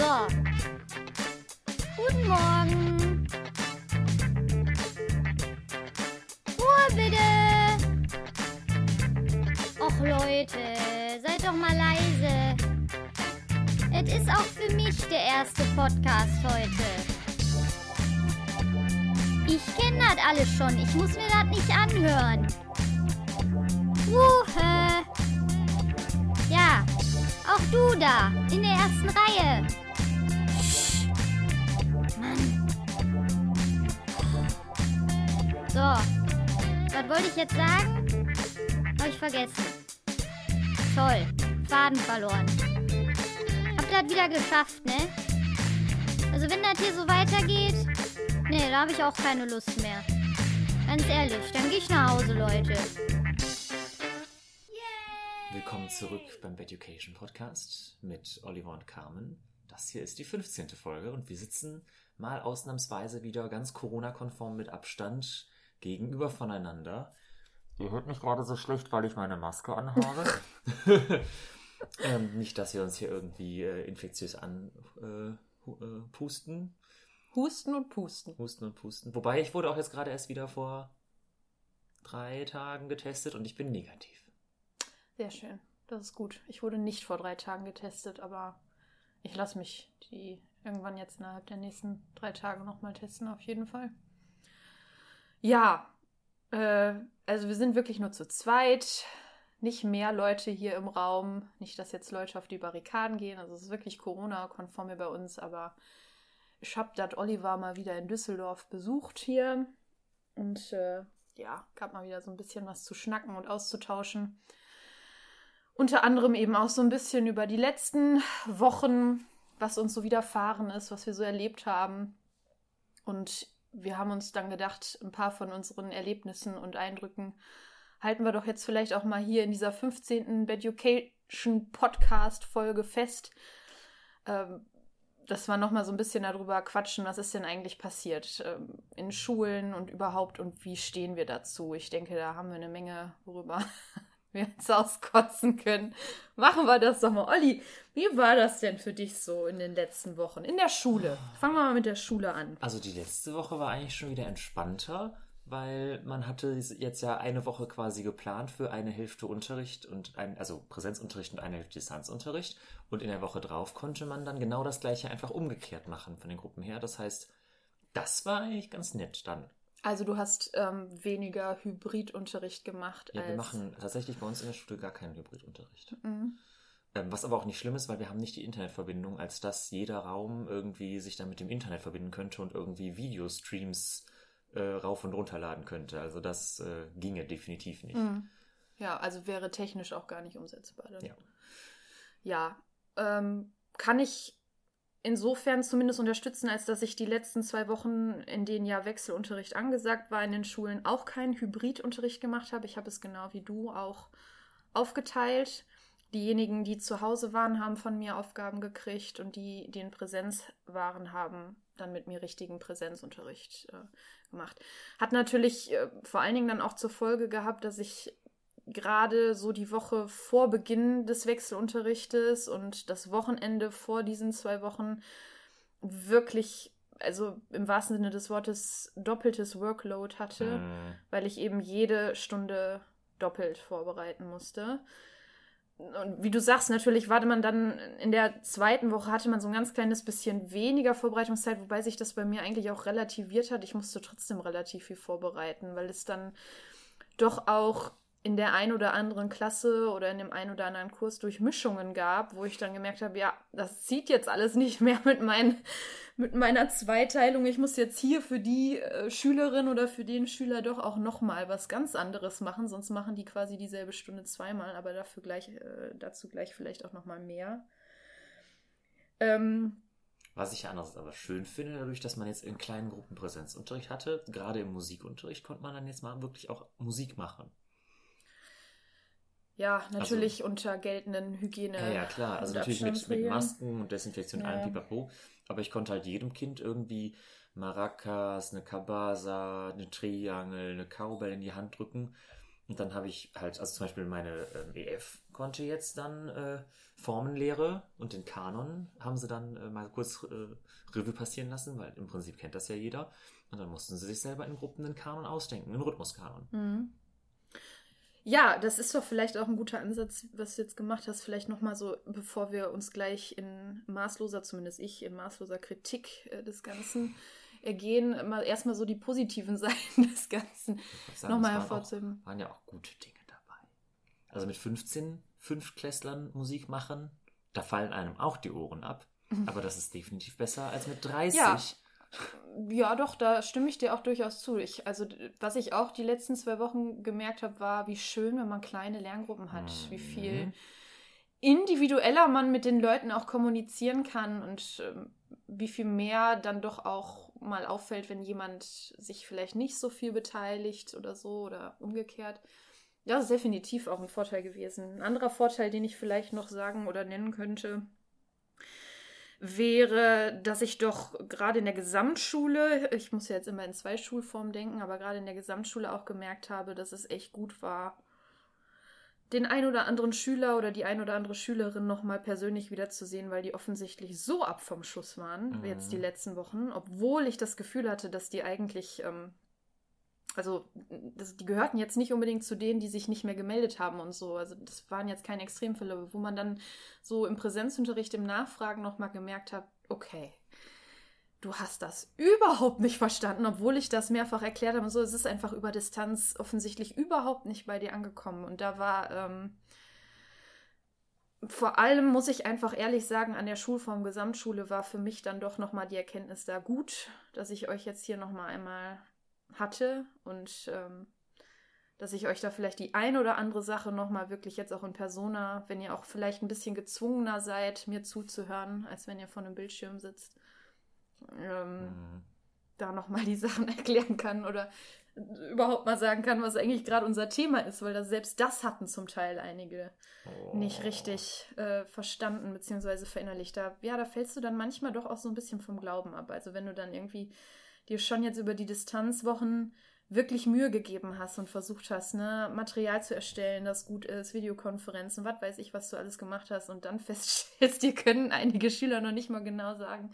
So. Guten Morgen. Ruhe bitte. Och Leute, seid doch mal leise. Es ist auch für mich der erste Podcast heute. Ich kenne das alles schon. Ich muss mir das nicht anhören. Ruhe. Ja, auch du da, in der ersten Reihe. So, was wollte ich jetzt sagen? Habe ich vergessen. Toll, Faden verloren. Ihr das wieder geschafft, ne? Also wenn das hier so weitergeht, ne, da habe ich auch keine Lust mehr. Ganz ehrlich, dann gehe ich nach Hause, Leute. Willkommen zurück beim Education Podcast mit Oliver und Carmen. Das hier ist die 15. Folge und wir sitzen mal ausnahmsweise wieder ganz Corona-konform mit Abstand gegenüber voneinander. Ihr hört mich gerade so schlecht, weil ich meine Maske anhabe. ähm, nicht, dass wir uns hier irgendwie äh, infektiös anpusten. Äh, hu- äh. Husten und Pusten. Husten und pusten. Wobei ich wurde auch jetzt gerade erst wieder vor drei Tagen getestet und ich bin negativ. Sehr schön. Das ist gut. Ich wurde nicht vor drei Tagen getestet, aber ich lasse mich die irgendwann jetzt innerhalb der nächsten drei Tage nochmal testen, auf jeden Fall. Ja, äh, also wir sind wirklich nur zu zweit. Nicht mehr Leute hier im Raum. Nicht, dass jetzt Leute auf die Barrikaden gehen. Also es ist wirklich Corona-konform hier bei uns, aber ich habe das Oliver mal wieder in Düsseldorf besucht hier. Und äh, ja, gab mal wieder so ein bisschen was zu schnacken und auszutauschen. Unter anderem eben auch so ein bisschen über die letzten Wochen, was uns so widerfahren ist, was wir so erlebt haben. Und wir haben uns dann gedacht, ein paar von unseren Erlebnissen und Eindrücken halten wir doch jetzt vielleicht auch mal hier in dieser 15. Education Podcast Folge fest. Ähm, dass wir nochmal so ein bisschen darüber quatschen, was ist denn eigentlich passiert ähm, in Schulen und überhaupt und wie stehen wir dazu. Ich denke, da haben wir eine Menge, worüber wir uns auskotzen können. Machen wir das doch mal. Olli, wie war das denn für dich so in den letzten Wochen? In der Schule. Fangen wir mal mit der Schule an. Also die letzte Woche war eigentlich schon wieder entspannter, weil man hatte jetzt ja eine Woche quasi geplant für eine Hälfte Unterricht und ein, also Präsenzunterricht und eine Hälfte Distanzunterricht. Und in der Woche drauf konnte man dann genau das gleiche einfach umgekehrt machen von den Gruppen her. Das heißt, das war eigentlich ganz nett dann. Also du hast ähm, weniger Hybridunterricht gemacht Ja, als... wir machen tatsächlich bei uns in der Schule gar keinen Hybridunterricht. Mhm. Ähm, was aber auch nicht schlimm ist, weil wir haben nicht die Internetverbindung, als dass jeder Raum irgendwie sich dann mit dem Internet verbinden könnte und irgendwie Videostreams äh, rauf und runterladen könnte. Also das äh, ginge definitiv nicht. Mhm. Ja, also wäre technisch auch gar nicht umsetzbar. Dann. Ja. Ja, ähm, kann ich insofern zumindest unterstützen, als dass ich die letzten zwei Wochen, in denen ja Wechselunterricht angesagt war in den Schulen, auch keinen Hybridunterricht gemacht habe. Ich habe es genau wie du auch aufgeteilt. Diejenigen, die zu Hause waren, haben von mir Aufgaben gekriegt und die, die in Präsenz waren, haben dann mit mir richtigen Präsenzunterricht äh, gemacht. Hat natürlich äh, vor allen Dingen dann auch zur Folge gehabt, dass ich gerade so die Woche vor Beginn des Wechselunterrichtes und das Wochenende vor diesen zwei Wochen wirklich, also im wahrsten Sinne des Wortes, doppeltes Workload hatte, Mm, weil ich eben jede Stunde doppelt vorbereiten musste. Und wie du sagst, natürlich warte man dann in der zweiten Woche hatte man so ein ganz kleines bisschen weniger Vorbereitungszeit, wobei sich das bei mir eigentlich auch relativiert hat. Ich musste trotzdem relativ viel vorbereiten, weil es dann doch auch in der ein oder anderen Klasse oder in dem ein oder anderen Kurs Durchmischungen gab, wo ich dann gemerkt habe, ja, das zieht jetzt alles nicht mehr mit, mein, mit meiner Zweiteilung. Ich muss jetzt hier für die äh, Schülerin oder für den Schüler doch auch nochmal was ganz anderes machen, sonst machen die quasi dieselbe Stunde zweimal, aber dafür gleich, äh, dazu gleich vielleicht auch nochmal mehr. Ähm, Was ich ja andererseits aber schön finde, dadurch, dass man jetzt in kleinen Gruppen Präsenzunterricht hatte, gerade im Musikunterricht konnte man dann jetzt mal wirklich auch Musik machen. Ja, natürlich unter geltenden Hygiene. Ja, ja, klar. Also natürlich mit, mit. Masken und Desinfektion, allem Ja. pipapo. Aber ich konnte halt jedem Kind irgendwie Maracas, eine Kabasa, eine Triangel, eine Cowbell in die Hand drücken. Und dann habe ich halt, also zum Beispiel meine ähm, EF konnte jetzt dann äh, Formenlehre und den Kanon haben sie dann äh, mal kurz äh, Revue passieren lassen, weil im Prinzip kennt das ja jeder. Und dann mussten sie sich selber in Gruppen einen Kanon ausdenken, einen Rhythmuskanon. Mhm. Ja, das ist doch vielleicht auch ein guter Ansatz, was du jetzt gemacht hast. Vielleicht nochmal so, bevor wir uns gleich in maßloser, zumindest ich, in maßloser Kritik äh, des Ganzen ergehen, mal erstmal so die positiven Seiten des Ganzen nochmal hervorzuheben. Waren ja auch gute Dinge dabei. Also mit 15 Fünftklässlern Musik machen, da fallen einem auch die Ohren ab. Mhm. Aber das ist definitiv besser als mit 30. Ja. Ja, doch, da stimme ich dir auch durchaus zu. Ich, also, was ich auch die letzten zwei Wochen gemerkt habe, war, wie schön, wenn man kleine Lerngruppen hat, mhm. wie viel individueller man mit den Leuten auch kommunizieren kann und ähm, wie viel mehr dann doch auch mal auffällt, wenn jemand sich vielleicht nicht so viel beteiligt oder so oder umgekehrt. Das ist definitiv auch ein Vorteil gewesen. Ein anderer Vorteil, den ich vielleicht noch sagen oder nennen könnte, wäre, dass ich doch gerade in der Gesamtschule, ich muss ja jetzt immer in zwei Schulformen denken, aber gerade in der Gesamtschule auch gemerkt habe, dass es echt gut war, den ein oder anderen Schüler oder die ein oder andere Schülerin nochmal persönlich wiederzusehen, weil die offensichtlich so ab vom Schuss waren, mhm. jetzt die letzten Wochen, obwohl ich das Gefühl hatte, dass die eigentlich, ähm, also das, die gehörten jetzt nicht unbedingt zu denen, die sich nicht mehr gemeldet haben und so. Also das waren jetzt keine Extremfälle, wo man dann so im Präsenzunterricht, im Nachfragen nochmal gemerkt hat, okay, du hast das überhaupt nicht verstanden, obwohl ich das mehrfach erklärt habe und so. Es ist einfach über Distanz offensichtlich überhaupt nicht bei dir angekommen. Und da war ähm, vor allem, muss ich einfach ehrlich sagen, an der Schulform Gesamtschule war für mich dann doch nochmal die Erkenntnis da gut, dass ich euch jetzt hier nochmal einmal hatte und ähm, dass ich euch da vielleicht die ein oder andere Sache nochmal wirklich jetzt auch in Persona, wenn ihr auch vielleicht ein bisschen gezwungener seid, mir zuzuhören, als wenn ihr vor einem Bildschirm sitzt, ähm, mhm. da nochmal die Sachen erklären kann oder überhaupt mal sagen kann, was eigentlich gerade unser Thema ist, weil das, selbst das hatten zum Teil einige oh. nicht richtig äh, verstanden bzw. verinnerlicht. Da, ja, da fällst du dann manchmal doch auch so ein bisschen vom Glauben ab. Also wenn du dann irgendwie dir schon jetzt über die Distanzwochen wirklich Mühe gegeben hast und versucht hast, ne, Material zu erstellen, das gut ist, Videokonferenzen, was weiß ich, was du alles gemacht hast und dann feststellst, dir können einige Schüler noch nicht mal genau sagen,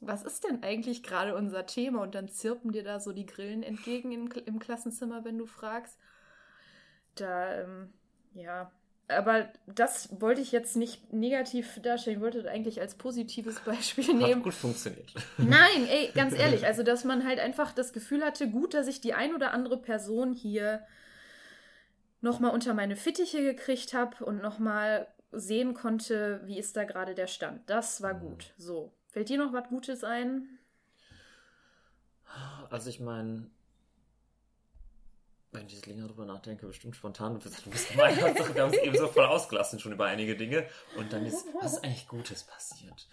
was ist denn eigentlich gerade unser Thema? Und dann zirpen dir da so die Grillen entgegen im, im Klassenzimmer, wenn du fragst. Da, ähm, ja. Aber das wollte ich jetzt nicht negativ darstellen. Ich wollte das eigentlich als positives Beispiel nehmen. Hat gut funktioniert. Nein, ey, ganz ehrlich. Also, dass man halt einfach das Gefühl hatte, gut, dass ich die ein oder andere Person hier nochmal unter meine Fittiche gekriegt habe und nochmal sehen konnte, wie ist da gerade der Stand. Das war mhm. gut. So. Fällt dir noch was Gutes ein? Also ich meine, wenn ich jetzt länger drüber nachdenke, bestimmt spontan, du bist, du bist wir haben es eben so voll ausgelassen schon über einige Dinge und dann ist, was ist eigentlich Gutes passiert?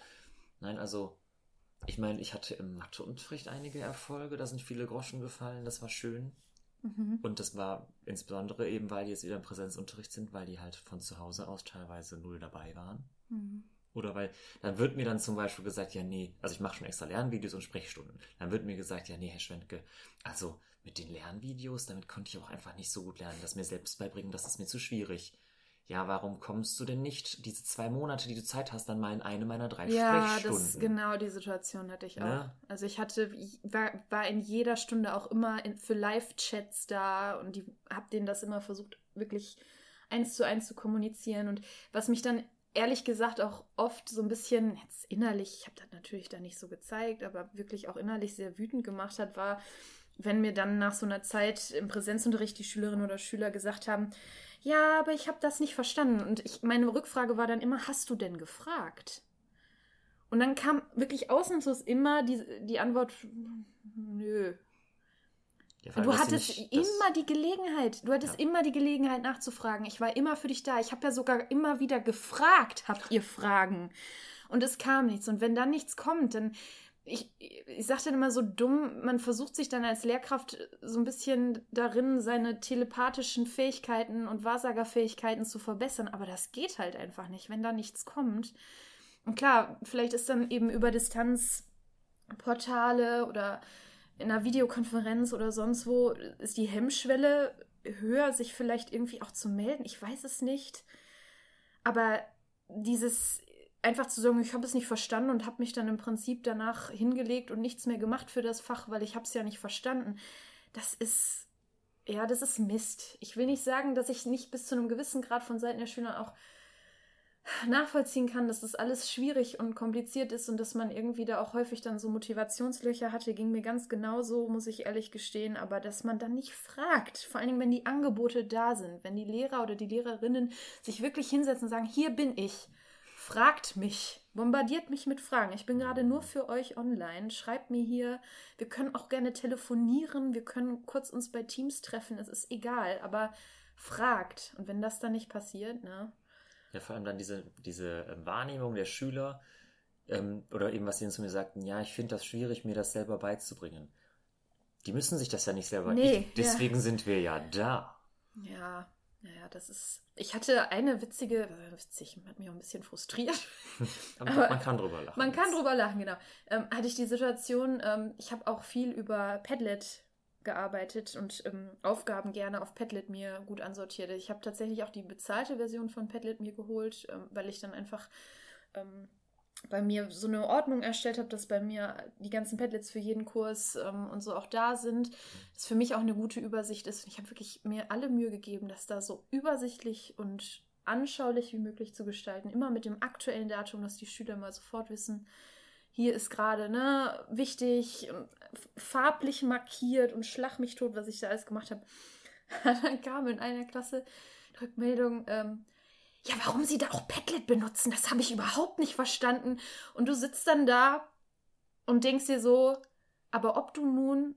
Nein, also, ich meine, ich hatte im Matheunterricht einige Erfolge, da sind viele Groschen gefallen, das war schön. Mhm. Und das war insbesondere eben, weil die jetzt wieder im Präsenzunterricht sind, weil die halt von zu Hause aus teilweise null dabei waren. Mhm. Oder weil, dann wird mir dann zum Beispiel gesagt, ja, nee, also ich mache schon extra Lernvideos und Sprechstunden. Dann wird mir gesagt, ja, nee, Herr Schwentke, also mit den Lernvideos, damit konnte ich auch einfach nicht so gut lernen. Das mir selbst beibringen, das ist mir zu schwierig. Ja, warum kommst du denn nicht diese zwei Monate, die du Zeit hast, dann mal in eine meiner drei ja, Sprechstunden? Ja, das, genau die Situation hatte ich auch. Ne? Also ich hatte, war, war in jeder Stunde auch immer in, für Live-Chats da und die habe denen das immer versucht, wirklich eins zu eins zu kommunizieren. Und was mich dann ehrlich gesagt auch oft so ein bisschen, jetzt innerlich, ich habe das natürlich da nicht so gezeigt, aber wirklich auch innerlich sehr wütend gemacht hat, war, wenn mir dann nach so einer Zeit im Präsenzunterricht die Schülerinnen oder Schüler gesagt haben, ja, aber ich habe das nicht verstanden. Und ich, meine Rückfrage war dann immer, hast du denn gefragt? Und dann kam wirklich ausnahmslos immer die, die Antwort, nö, ja, du hattest immer die Gelegenheit, du hattest ja. immer die Gelegenheit nachzufragen. Ich war immer für dich da. Ich habe ja sogar immer wieder gefragt, habt ihr Fragen? Und es kam nichts. Und wenn dann nichts kommt, dann ich, ich sage dann immer so dumm, man versucht sich dann als Lehrkraft so ein bisschen darin, seine telepathischen Fähigkeiten und Wahrsagerfähigkeiten zu verbessern, aber das geht halt einfach nicht, wenn da nichts kommt. Und klar, vielleicht ist dann eben über Distanz Portale oder in einer Videokonferenz oder sonst wo ist die Hemmschwelle höher, sich vielleicht irgendwie auch zu melden. Ich weiß es nicht. Aber dieses einfach zu sagen, ich habe es nicht verstanden und habe mich dann im Prinzip danach hingelegt und nichts mehr gemacht für das Fach, weil ich habe es ja nicht verstanden. Das ist ja, das ist Mist. Ich will nicht sagen, dass ich nicht bis zu einem gewissen Grad von Seiten der Schüler auch nachvollziehen kann, dass das alles schwierig und kompliziert ist und dass man irgendwie da auch häufig dann so Motivationslöcher hatte, ging mir ganz genauso, muss ich ehrlich gestehen, aber dass man dann nicht fragt, vor allen Dingen, wenn die Angebote da sind, wenn die Lehrer oder die Lehrerinnen sich wirklich hinsetzen und sagen, hier bin ich, fragt mich, bombardiert mich mit Fragen. Ich bin gerade nur für euch online. Schreibt mir hier, wir können auch gerne telefonieren, wir können kurz uns bei Teams treffen, es ist egal, aber fragt. Und wenn das dann nicht passiert, ne? Ja, vor allem dann diese, diese ähm, Wahrnehmung der Schüler ähm, oder eben, was sie zu mir sagten, ja, ich finde das schwierig, mir das selber beizubringen. Die müssen sich das ja nicht selber. Nee, ich, deswegen ja. sind wir ja da. Ja, naja, das ist. Ich hatte eine witzige, äh, witzig, hat mich auch ein bisschen frustriert. Aber, Aber man kann drüber lachen. Man kann jetzt. drüber lachen, genau. Ähm, hatte ich die Situation, ähm, ich habe auch viel über Padlet gearbeitet und ähm, Aufgaben gerne auf Padlet mir gut ansortiert. Ich habe tatsächlich auch die bezahlte Version von Padlet mir geholt, ähm, weil ich dann einfach ähm, bei mir so eine Ordnung erstellt habe, dass bei mir die ganzen Padlets für jeden Kurs ähm, und so auch da sind. Das für mich auch eine gute Übersicht ist. Und ich habe wirklich mir alle Mühe gegeben, das da so übersichtlich und anschaulich wie möglich zu gestalten. Immer mit dem aktuellen Datum, dass die Schüler mal sofort wissen, hier ist gerade ne, wichtig, farblich markiert und schlag mich tot, was ich da alles gemacht habe. Dann kam in einer Klasse Rückmeldung, ähm, ja, warum sie da auch Padlet benutzen, das habe ich überhaupt nicht verstanden. Und du sitzt dann da und denkst dir so, aber ob du nun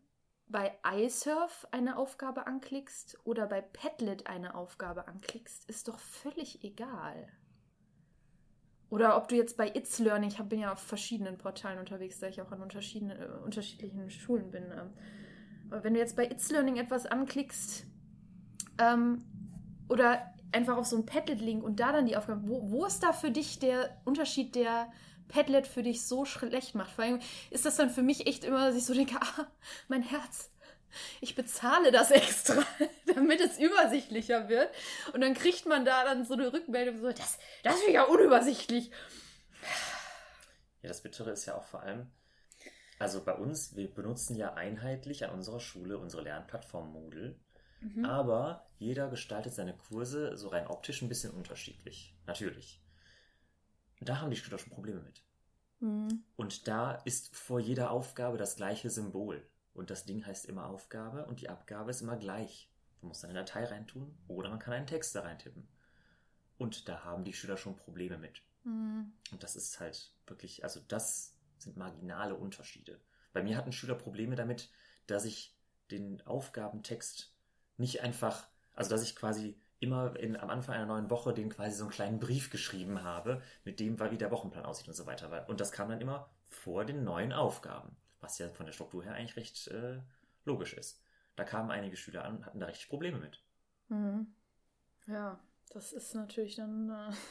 bei iSurf eine Aufgabe anklickst oder bei Padlet eine Aufgabe anklickst, ist doch völlig egal. Oder ob du jetzt bei It's Learning, ich bin ja auf verschiedenen Portalen unterwegs, da ich auch an unterschiedlichen, äh, unterschiedlichen Schulen bin. Ähm, aber wenn du jetzt bei It's Learning etwas anklickst ähm, oder einfach auf so ein Padlet-Link und da dann die Aufgabe, wo, wo ist da für dich der Unterschied, der Padlet für dich so schlecht macht? Vor allem ist das dann für mich echt immer, dass ich so denke, ah, mein Herz, ich bezahle das extra, damit es übersichtlicher wird. Und dann kriegt man da dann so eine Rückmeldung, so, das, das ist ja unübersichtlich. Ja, das Bittere ist ja auch vor allem, also bei uns, wir benutzen ja einheitlich an unserer Schule unsere Lernplattform Moodle. Mhm. Aber jeder gestaltet seine Kurse so rein optisch ein bisschen unterschiedlich. Natürlich. Da haben die Schüler schon Probleme mit. Mhm. Und da ist vor jeder Aufgabe das gleiche Symbol. Und das Ding heißt immer Aufgabe und die Abgabe ist immer gleich. Man muss eine Datei reintun oder man kann einen Text da reintippen. Und da haben die Schüler schon Probleme mit. Mhm. Und das ist halt wirklich, also das sind marginale Unterschiede. Bei mir hatten Schüler Probleme damit, dass ich den Aufgabentext nicht einfach, also dass ich quasi immer in, am Anfang einer neuen Woche den quasi so einen kleinen Brief geschrieben habe, mit dem, wie der Wochenplan aussieht und so weiter. Und das kam dann immer vor den neuen Aufgaben, was ja von der Struktur her eigentlich recht äh, logisch ist. Da kamen einige Schüler an und hatten da richtig Probleme mit. Mhm. Ja, das ist natürlich dann. Äh...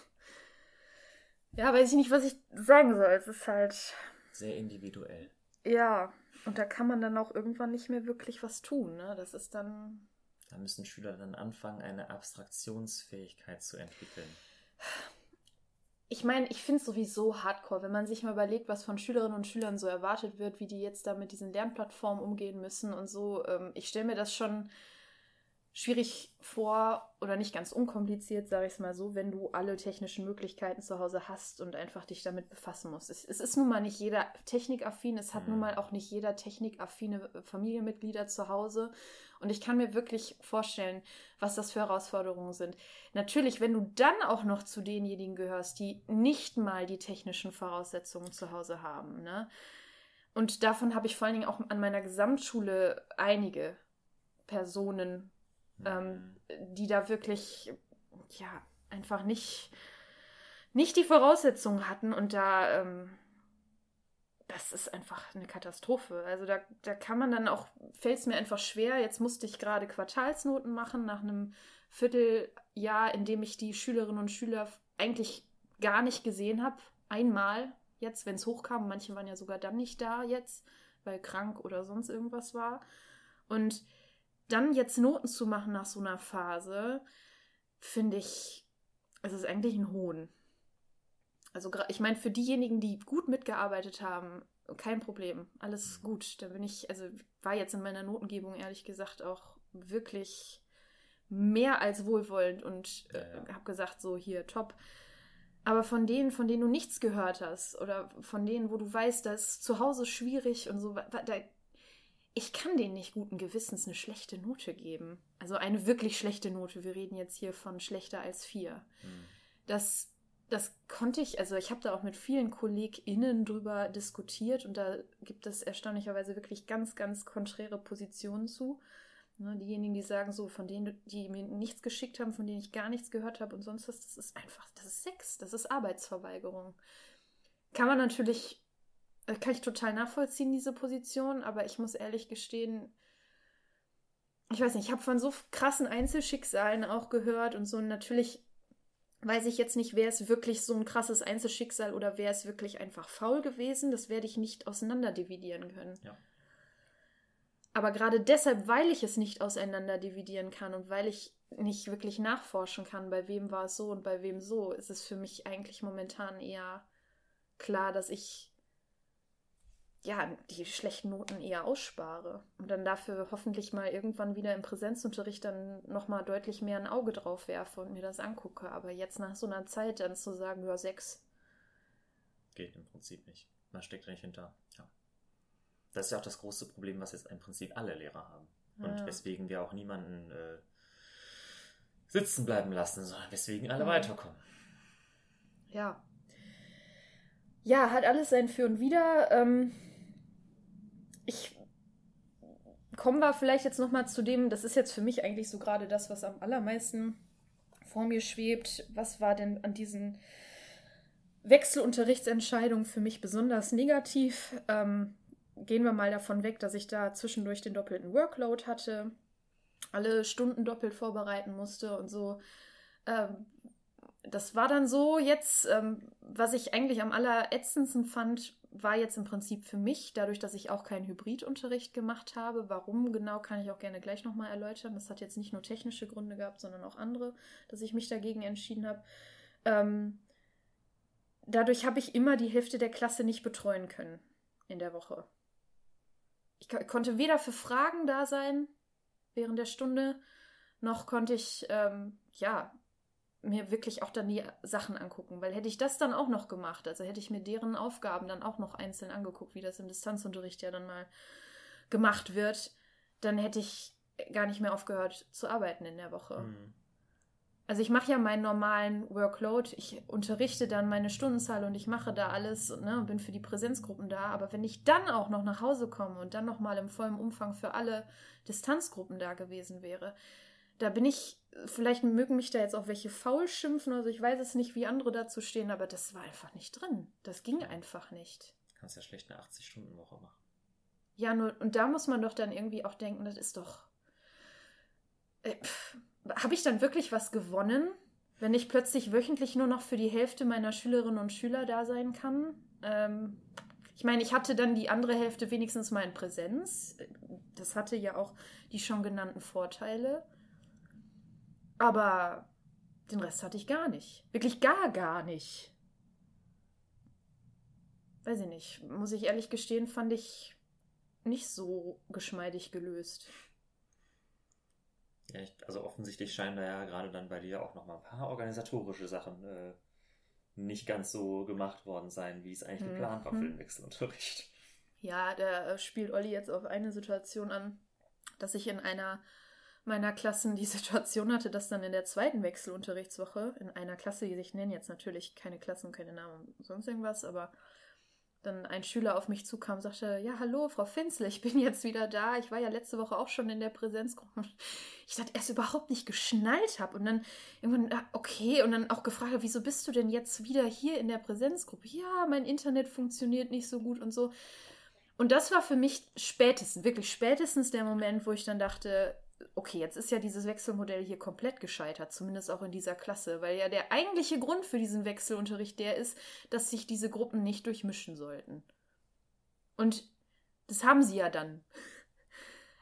Ja, weiß ich nicht, was ich sagen soll. Es ist halt. Sehr individuell. Ja, und da kann man dann auch irgendwann nicht mehr wirklich was tun. Ne? Das ist dann. Da müssen Schüler dann anfangen, eine Abstraktionsfähigkeit zu entwickeln. Ich meine, ich finde es sowieso hardcore, wenn man sich mal überlegt, was von Schülerinnen und Schülern so erwartet wird, wie die jetzt da mit diesen Lernplattformen umgehen müssen und so. Ähm, ich stelle mir das schon schwierig vor oder nicht ganz unkompliziert, sage ich es mal so, wenn du alle technischen Möglichkeiten zu Hause hast und einfach dich damit befassen musst. Es, es ist nun mal nicht jeder technikaffin, es hat Mhm. nun mal auch nicht jeder technikaffine Familienmitglieder zu Hause. Und ich kann mir wirklich vorstellen, was das für Herausforderungen sind. Natürlich, wenn du dann auch noch zu denjenigen gehörst, die nicht mal die technischen Voraussetzungen zu Hause haben, ne? Und davon habe ich vor allen Dingen auch an meiner Gesamtschule einige Personen, ähm, die da wirklich, ja, einfach nicht, nicht die Voraussetzungen hatten und da, ähm, das ist einfach eine Katastrophe. Also da, da kann man dann auch, fällt es mir einfach schwer. Jetzt musste ich gerade Quartalsnoten machen nach einem Vierteljahr, in dem ich die Schülerinnen und Schüler eigentlich gar nicht gesehen habe. Einmal jetzt, wenn es hochkam. Manche waren ja sogar dann nicht da jetzt, weil krank oder sonst irgendwas war. Und dann jetzt Noten zu machen nach so einer Phase, finde ich, es ist eigentlich ein Hohn. Also ich meine, für diejenigen, die gut mitgearbeitet haben, kein Problem, alles gut. Da bin ich, also war jetzt in meiner Notengebung ehrlich gesagt auch wirklich mehr als wohlwollend und äh, ja. habe gesagt, so hier, top. Aber von denen, von denen du nichts gehört hast oder von denen, wo du weißt, das ist zu Hause schwierig und so, da, ich kann denen nicht guten Gewissens eine schlechte Note geben. Also eine wirklich schlechte Note. Wir reden jetzt hier von schlechter als vier. Mhm. Das, das konnte ich, also ich habe da auch mit vielen KollegInnen drüber diskutiert und da gibt es erstaunlicherweise wirklich ganz, ganz konträre Positionen zu. Ne, diejenigen, die sagen so, von denen, die mir nichts geschickt haben, von denen ich gar nichts gehört habe und sonst was, das ist einfach, das ist Sex, das ist Arbeitsverweigerung. Kann man natürlich äh, kann ich total nachvollziehen, diese Position, aber ich muss ehrlich gestehen, ich weiß nicht, ich habe von so krassen Einzelschicksalen auch gehört und so natürlich weiß ich jetzt nicht, wer ist wirklich so ein krasses Einzelschicksal oder wer ist wirklich einfach faul gewesen. Das werde ich nicht auseinanderdividieren können. Ja. Aber gerade deshalb, weil ich es nicht auseinanderdividieren kann und weil ich nicht wirklich nachforschen kann, bei wem war es so und bei wem so, ist es für mich eigentlich momentan eher klar, dass ich ja, die schlechten Noten eher ausspare und dann dafür hoffentlich mal irgendwann wieder im Präsenzunterricht dann nochmal deutlich mehr ein Auge drauf werfe und mir das angucke. Aber jetzt nach so einer Zeit dann zu sagen, ja, sechs. Geht im Prinzip nicht. Man steckt nicht hinter. Ja. Das ist ja auch das große Problem, was jetzt im Prinzip alle Lehrer haben. Und ja. weswegen wir auch niemanden äh, sitzen bleiben lassen, sondern weswegen alle ja. weiterkommen. Ja. Ja, hat alles sein Für und Wider. Ähm, ich kommen wir vielleicht jetzt noch mal zu dem, das ist jetzt für mich eigentlich so gerade das, was am allermeisten vor mir schwebt. Was war denn an diesen Wechselunterrichtsentscheidungen für mich besonders negativ? Ähm, gehen wir mal davon weg, dass ich da zwischendurch den doppelten Workload hatte, alle Stunden doppelt vorbereiten musste und so. Ähm, das war dann so jetzt, ähm, was ich eigentlich am allerätzendsten fand, war jetzt im Prinzip für mich, dadurch, dass ich auch keinen Hybridunterricht gemacht habe. Warum genau, kann ich auch gerne gleich nochmal erläutern. Das hat jetzt nicht nur technische Gründe gehabt, sondern auch andere, dass ich mich dagegen entschieden habe. Ähm, dadurch habe ich immer die Hälfte der Klasse nicht betreuen können in der Woche. Ich konnte weder für Fragen da sein während der Stunde, noch konnte ich ähm, ja mir wirklich auch dann die Sachen angucken, weil hätte ich das dann auch noch gemacht, also hätte ich mir deren Aufgaben dann auch noch einzeln angeguckt, wie das im Distanzunterricht ja dann mal gemacht wird, dann hätte ich gar nicht mehr aufgehört zu arbeiten in der Woche. Mhm. Also ich mache ja meinen normalen Workload, ich unterrichte dann meine Stundenzahl und ich mache da alles ne, und bin für die Präsenzgruppen da, aber wenn ich dann auch noch nach Hause komme und dann noch mal im vollen Umfang für alle Distanzgruppen da gewesen wäre, da bin ich, vielleicht mögen mich da jetzt auch welche faul schimpfen, also ich weiß es nicht, wie andere dazu stehen, aber das war einfach nicht drin. Das ging einfach nicht. Du kannst ja schlecht eine 80-Stunden-Woche machen. Ja, nur, und da muss man doch dann irgendwie auch denken, das ist doch. Äh, Habe ich dann wirklich was gewonnen, wenn ich plötzlich wöchentlich nur noch für die Hälfte meiner Schülerinnen und Schüler da sein kann? Ähm, ich meine, ich hatte dann die andere Hälfte wenigstens mal in Präsenz. Das hatte ja auch die schon genannten Vorteile. Aber den Rest hatte ich gar nicht. Wirklich gar, gar nicht. Weiß ich nicht. Muss ich ehrlich gestehen, fand ich nicht so geschmeidig gelöst. Ja, ich, also offensichtlich scheinen da ja gerade dann bei dir auch noch mal ein paar organisatorische Sachen äh, nicht ganz so gemacht worden sein, wie es eigentlich mhm. geplant war für den Wechselunterricht. Ja, da äh, spielt Olli jetzt auf eine Situation an, dass ich in einer meiner Klassen die Situation hatte, dass dann in der zweiten Wechselunterrichtswoche in einer Klasse, die sich nennen jetzt natürlich keine Klassen, keine Namen, sonst irgendwas, aber dann ein Schüler auf mich zukam sagte, ja, hallo, Frau Finzle, ich bin jetzt wieder da. Ich war ja letzte Woche auch schon in der Präsenzgruppe. Ich dachte erst überhaupt nicht geschnallt habe und dann irgendwann, ah, okay, und dann auch gefragt, wieso bist du denn jetzt wieder hier in der Präsenzgruppe? Ja, mein Internet funktioniert nicht so gut und so. Und das war für mich spätestens, wirklich spätestens der Moment, wo ich dann dachte, okay, jetzt ist ja dieses Wechselmodell hier komplett gescheitert, zumindest auch in dieser Klasse, weil ja der eigentliche Grund für diesen Wechselunterricht der ist, dass sich diese Gruppen nicht durchmischen sollten. Und das haben sie ja dann.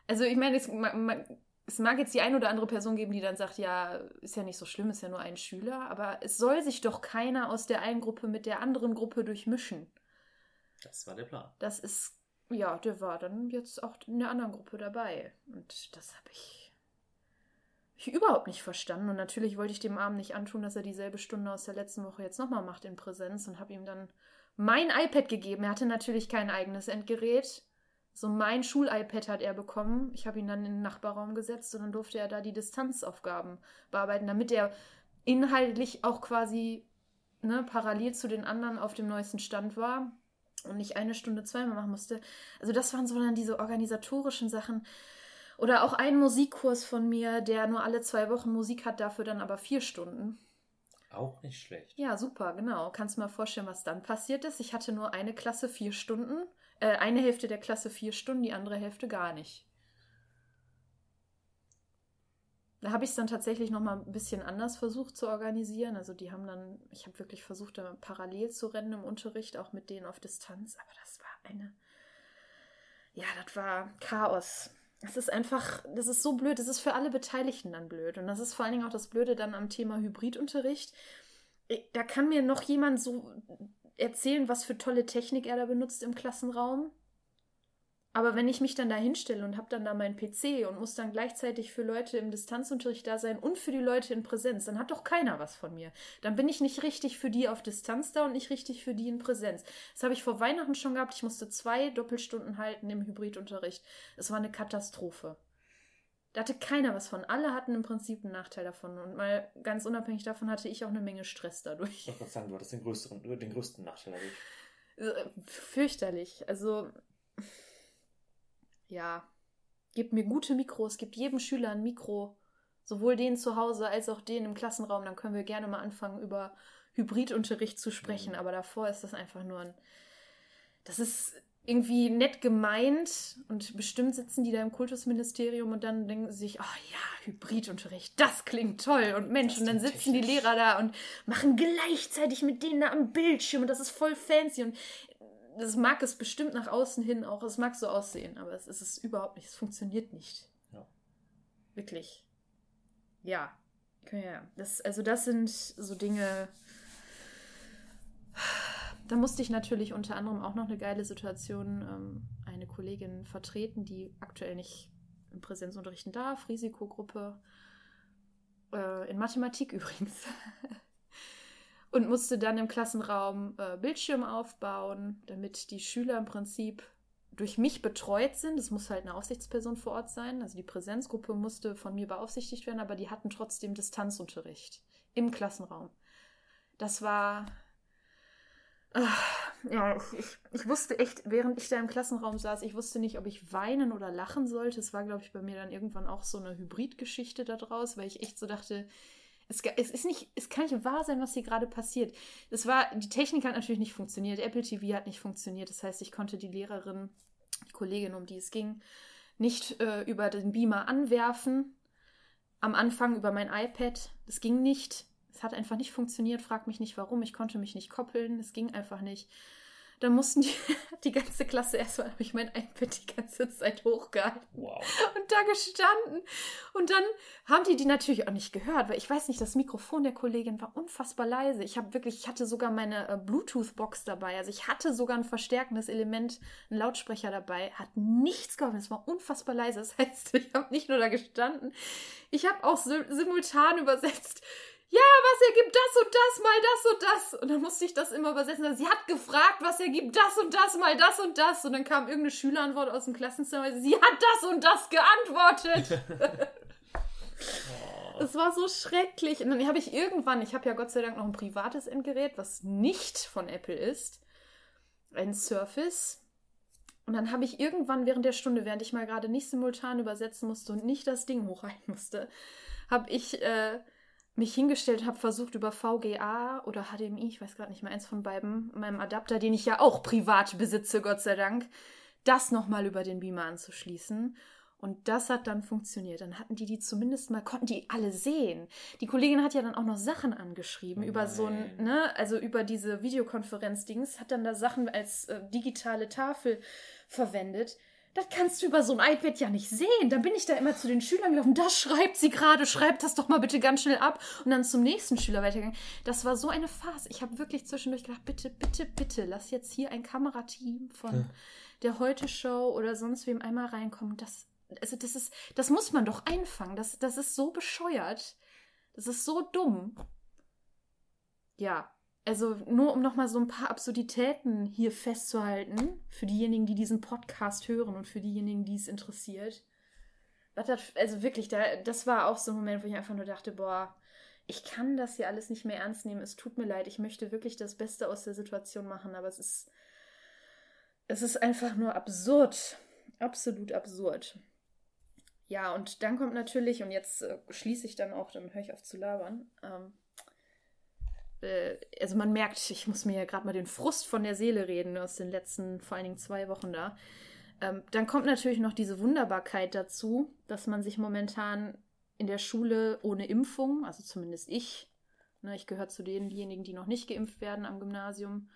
Also ich meine, man, es mag jetzt die eine oder andere Person geben, die dann sagt, ja, ist ja nicht so schlimm, ist ja nur ein Schüler, aber es soll sich doch keiner aus der einen Gruppe mit der anderen Gruppe durchmischen. Das war der Plan. Das ist, ja, der war dann jetzt auch in der anderen Gruppe dabei. Und das habe ich, ich überhaupt nicht verstanden. Und natürlich wollte ich dem Armen nicht antun, dass er dieselbe Stunde aus der letzten Woche jetzt nochmal macht in Präsenz und habe ihm dann mein iPad gegeben. Er hatte natürlich kein eigenes Endgerät. So mein Schul-iPad hat er bekommen. Ich habe ihn dann in den Nachbarraum gesetzt und dann durfte er da die Distanzaufgaben bearbeiten, damit er inhaltlich auch quasi ne, parallel zu den anderen auf dem neuesten Stand war und nicht eine Stunde zweimal machen musste. Also das waren so dann diese organisatorischen Sachen. Oder auch ein Musikkurs von mir, der nur alle zwei Wochen Musik hat, dafür dann aber vier Stunden. Auch nicht schlecht. Ja, super, genau. Kannst du mal vorstellen, was dann passiert ist? Ich hatte nur eine Klasse vier Stunden, äh, eine Hälfte der Klasse vier Stunden, die andere Hälfte gar nicht. Da habe ich es dann tatsächlich noch mal ein bisschen anders versucht zu organisieren. Also die haben dann, ich habe wirklich versucht, da parallel zu rennen im Unterricht, auch mit denen auf Distanz. Aber das war eine, ja, das war Chaos. Das ist einfach, das ist so blöd. Das ist für alle Beteiligten dann blöd. Und das ist vor allen Dingen auch das Blöde dann am Thema Hybridunterricht. Da kann mir noch jemand so erzählen, was für tolle Technik er da benutzt im Klassenraum. Aber wenn ich mich dann da hinstelle und habe dann da meinen PC und muss dann gleichzeitig für Leute im Distanzunterricht da sein und für die Leute in Präsenz, dann hat doch keiner was von mir. Dann bin ich nicht richtig für die auf Distanz da und nicht richtig für die in Präsenz. Das habe ich vor Weihnachten schon gehabt. Ich musste zwei Doppelstunden halten im Hybridunterricht. Es war eine Katastrophe. Da hatte keiner was von. Alle hatten im Prinzip einen Nachteil davon. Und mal ganz unabhängig davon hatte ich auch eine Menge Stress dadurch. Ich wollte sagen, du hattest den größten, den größten Nachteil dadurch. Äh, Fürchterlich. Also, ja, gebt mir gute Mikros, gebt jedem Schüler ein Mikro, sowohl den zu Hause als auch den im Klassenraum, dann können wir gerne mal anfangen, über Hybridunterricht zu sprechen, Mhm. aber davor ist das einfach nur ein. Das ist irgendwie nett gemeint und bestimmt sitzen die da im Kultusministerium und dann denken sie sich, ah ja, Hybridunterricht, das klingt toll und Mensch, und dann sitzen die. Lehrer da und machen gleichzeitig mit denen da am Bildschirm und das ist voll fancy und das mag es bestimmt nach außen hin auch, es mag so aussehen, aber es ist es überhaupt nicht, es funktioniert nicht. Ja. Wirklich. Ja. Ja, das, also das sind so Dinge. Da musste ich natürlich unter anderem auch noch eine geile Situation, ähm, eine Kollegin vertreten, die aktuell nicht im Präsenzunterrichten darf, Risikogruppe, äh, in Mathematik übrigens. Und musste dann im Klassenraum äh, Bildschirm aufbauen, damit die Schüler im Prinzip durch mich betreut sind. Es muss halt eine Aufsichtsperson vor Ort sein. Also die Präsenzgruppe musste von mir beaufsichtigt werden, aber die hatten trotzdem Distanzunterricht im Klassenraum. Das war. Ach, ja, ich, ich, wusste echt, während ich da im Klassenraum saß, ich wusste nicht, ob ich weinen oder lachen sollte. Es war, glaube ich, bei mir dann irgendwann auch so eine Hybridgeschichte daraus, weil ich echt so dachte, es, es ist nicht, es kann nicht wahr sein, was hier gerade passiert. Es war, die Technik hat natürlich nicht funktioniert, Apple TV hat nicht funktioniert. Das heißt, ich konnte die Lehrerin, die Kollegin, um die es ging, nicht äh, über den Beamer anwerfen. Am Anfang über mein iPad. Das ging nicht. Es hat einfach nicht funktioniert. Frag mich nicht warum. Ich konnte mich nicht koppeln. Es ging einfach nicht. Dann mussten die, die ganze Klasse erstmal, habe ich mein iPad die ganze Zeit hochgehalten Wow. und da gestanden. Und dann haben die die natürlich auch nicht gehört, weil ich weiß nicht, das Mikrofon der Kollegin war unfassbar leise. Ich habe wirklich, ich hatte sogar meine äh, Bluetooth-Box dabei. Also ich hatte sogar ein verstärkendes Element, einen Lautsprecher dabei. Hat nichts geholfen. Es war unfassbar leise. Das heißt, ich habe nicht nur da gestanden, ich habe auch sim simultan übersetzt. Ja, was ergibt das und das, mal das und das. Und dann musste ich das immer übersetzen. Also sie hat gefragt, was ergibt das und das, mal das und das. Und dann kam irgendeine Schülerantwort aus dem Klassenzimmer. Sie hat das und das geantwortet. Es war so schrecklich. Und dann habe ich irgendwann, ich habe ja Gott sei Dank noch ein privates Endgerät, was nicht von Apple ist. Ein Surface. Und dann habe ich irgendwann während der Stunde, während ich mal gerade nicht simultan übersetzen musste und nicht das Ding hochhalten musste, habe ich äh, mich hingestellt, habe versucht über VGA oder HDMI, ich weiß gerade nicht mehr, eins von beiden, meinem Adapter, den ich ja auch privat besitze, Gott sei Dank, das nochmal über den Beamer anzuschließen. Und das hat dann funktioniert. Dann hatten die die zumindest mal, konnten die alle sehen. Die Kollegin hat ja dann auch noch Sachen angeschrieben Oh über so ein, nein. ne, also über diese Videokonferenz-Dings, hat dann da Sachen als äh, digitale Tafel verwendet. Das kannst du über so ein iPad ja nicht sehen. Dann bin ich da immer zu den Schülern gelaufen. Das schreibt sie gerade, schreibt das doch mal bitte ganz schnell ab. Und dann zum nächsten Schüler weitergegangen. Das war so eine Phase. Ich habe wirklich zwischendurch gedacht, bitte, bitte, bitte, lass jetzt hier ein Kamerateam von ja. der Heute-Show oder sonst wem einmal reinkommen. Das, also das ist, das muss man doch einfangen. Das, das ist so bescheuert. Das ist so dumm. Ja, also nur um nochmal so ein paar Absurditäten hier festzuhalten, für diejenigen, die diesen Podcast hören und für diejenigen, die es interessiert. Also wirklich, das war auch so ein Moment, wo ich einfach nur dachte, boah, ich kann das hier alles nicht mehr ernst nehmen. Es tut mir leid, ich möchte wirklich das Beste aus der Situation machen, aber es ist, es ist einfach nur absurd. Absolut absurd. Ja, und dann kommt natürlich, und jetzt äh, schließe ich dann auch, dann höre ich auf zu labern, ähm, äh, also man merkt, ich muss mir ja gerade mal den Frust von der Seele reden aus den letzten vor allen Dingen zwei Wochen da. Ähm, dann kommt natürlich noch diese Wunderbarkeit dazu, dass man sich momentan in der Schule ohne Impfung, also zumindest ich, ne, ich gehöre zu denjenigen, die noch nicht geimpft werden am Gymnasium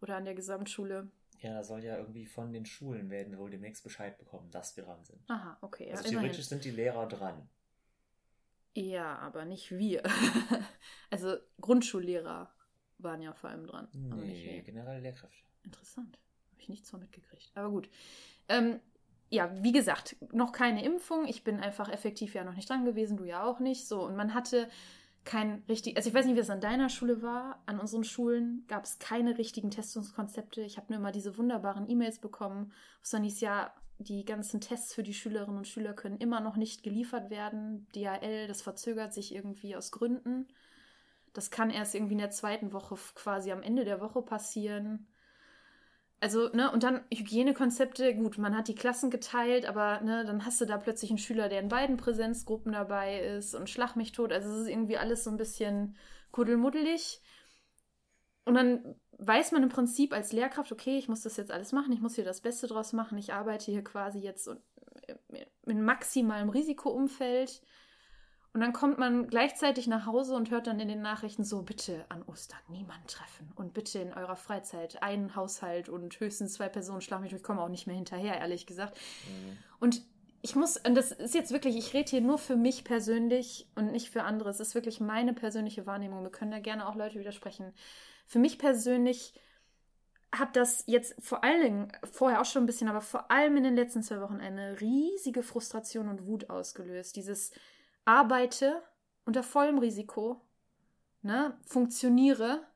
oder an der Gesamtschule. Ja, da soll ja irgendwie von den Schulen werden wohl demnächst Bescheid bekommen, dass wir dran sind. Aha, okay. Also ja, theoretisch immerhin. sind die Lehrer dran. Ja, aber nicht wir. also Grundschullehrer waren ja vor allem dran. Nee, generell Lehrkräfte. Interessant. Habe ich nichts von mitgekriegt. Aber gut. Ähm, ja, wie gesagt, noch keine Impfung. Ich bin einfach effektiv ja noch nicht dran gewesen, du ja auch nicht. So, und man hatte kein richtig, also ich weiß nicht, wie es an deiner Schule war. An unseren Schulen gab es keine richtigen Testungskonzepte. Ich habe nur immer diese wunderbaren E-Mails bekommen, wo es dann hieß, ja, die ganzen Tests für die Schülerinnen und Schüler können immer noch nicht geliefert werden. DHL, das verzögert sich irgendwie aus Gründen. Das kann erst irgendwie in der zweiten Woche quasi am Ende der Woche passieren. Also, ne, und dann Hygienekonzepte, gut, man hat die Klassen geteilt, aber ne, dann hast du da plötzlich einen Schüler, der in beiden Präsenzgruppen dabei ist und schlag mich tot. Also es ist irgendwie alles so ein bisschen kuddelmuddelig. Und dann weiß man im Prinzip als Lehrkraft, okay, ich muss das jetzt alles machen, ich muss hier das Beste draus machen, ich arbeite hier quasi jetzt in maximalem Risikoumfeld. Und dann kommt man gleichzeitig nach Hause und hört dann in den Nachrichten so, bitte an Ostern niemand treffen und bitte in eurer Freizeit einen Haushalt und höchstens zwei Personen schlafen mich durch, ich komme auch nicht mehr hinterher, ehrlich gesagt. Mhm. Und ich muss, und das ist jetzt wirklich, ich rede hier nur für mich persönlich und nicht für andere. Es ist wirklich meine persönliche Wahrnehmung. Wir können da gerne auch Leute widersprechen. Für mich persönlich hat das jetzt vor allen Dingen, vorher auch schon ein bisschen, aber vor allem in den letzten zwei Wochen eine riesige Frustration und Wut ausgelöst. Dieses Arbeite unter vollem Risiko, ne, funktioniere,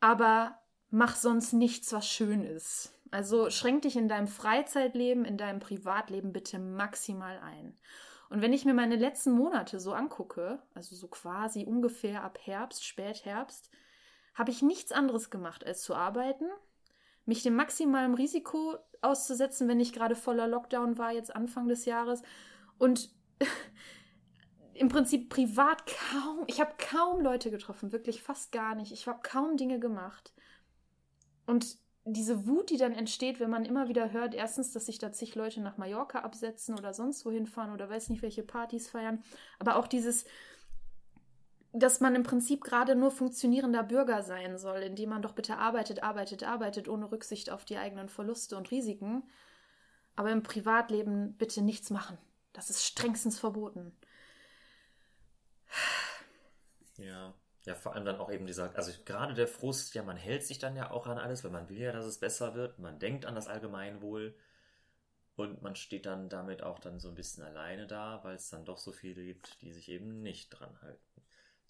aber mach sonst nichts, was schön ist. Also schränk dich in deinem Freizeitleben, in deinem Privatleben bitte maximal ein. Und wenn ich mir meine letzten Monate so angucke, also so quasi ungefähr ab Herbst, Spätherbst, habe ich nichts anderes gemacht, als zu arbeiten, mich dem maximalen Risiko auszusetzen, wenn ich gerade voller Lockdown war, jetzt Anfang des Jahres. Und im Prinzip privat kaum, ich habe kaum Leute getroffen, wirklich fast gar nicht. Ich habe kaum Dinge gemacht. Und diese Wut, die dann entsteht, wenn man immer wieder hört, erstens, dass sich da zig Leute nach Mallorca absetzen oder sonst wohin fahren oder weiß nicht, welche Partys feiern, aber auch dieses, dass man im Prinzip gerade nur funktionierender Bürger sein soll, indem man doch bitte arbeitet, arbeitet, arbeitet, ohne Rücksicht auf die eigenen Verluste und Risiken. Aber im Privatleben bitte nichts machen. Das ist strengstens verboten. Ja, ja, vor allem dann auch eben dieser, also gerade der Frust, ja, man hält sich dann ja auch an alles, weil man will ja, dass es besser wird. Man denkt an das Allgemeinwohl. Und man steht dann damit auch dann so ein bisschen alleine da, weil es dann doch so viele gibt, die sich eben nicht dran halten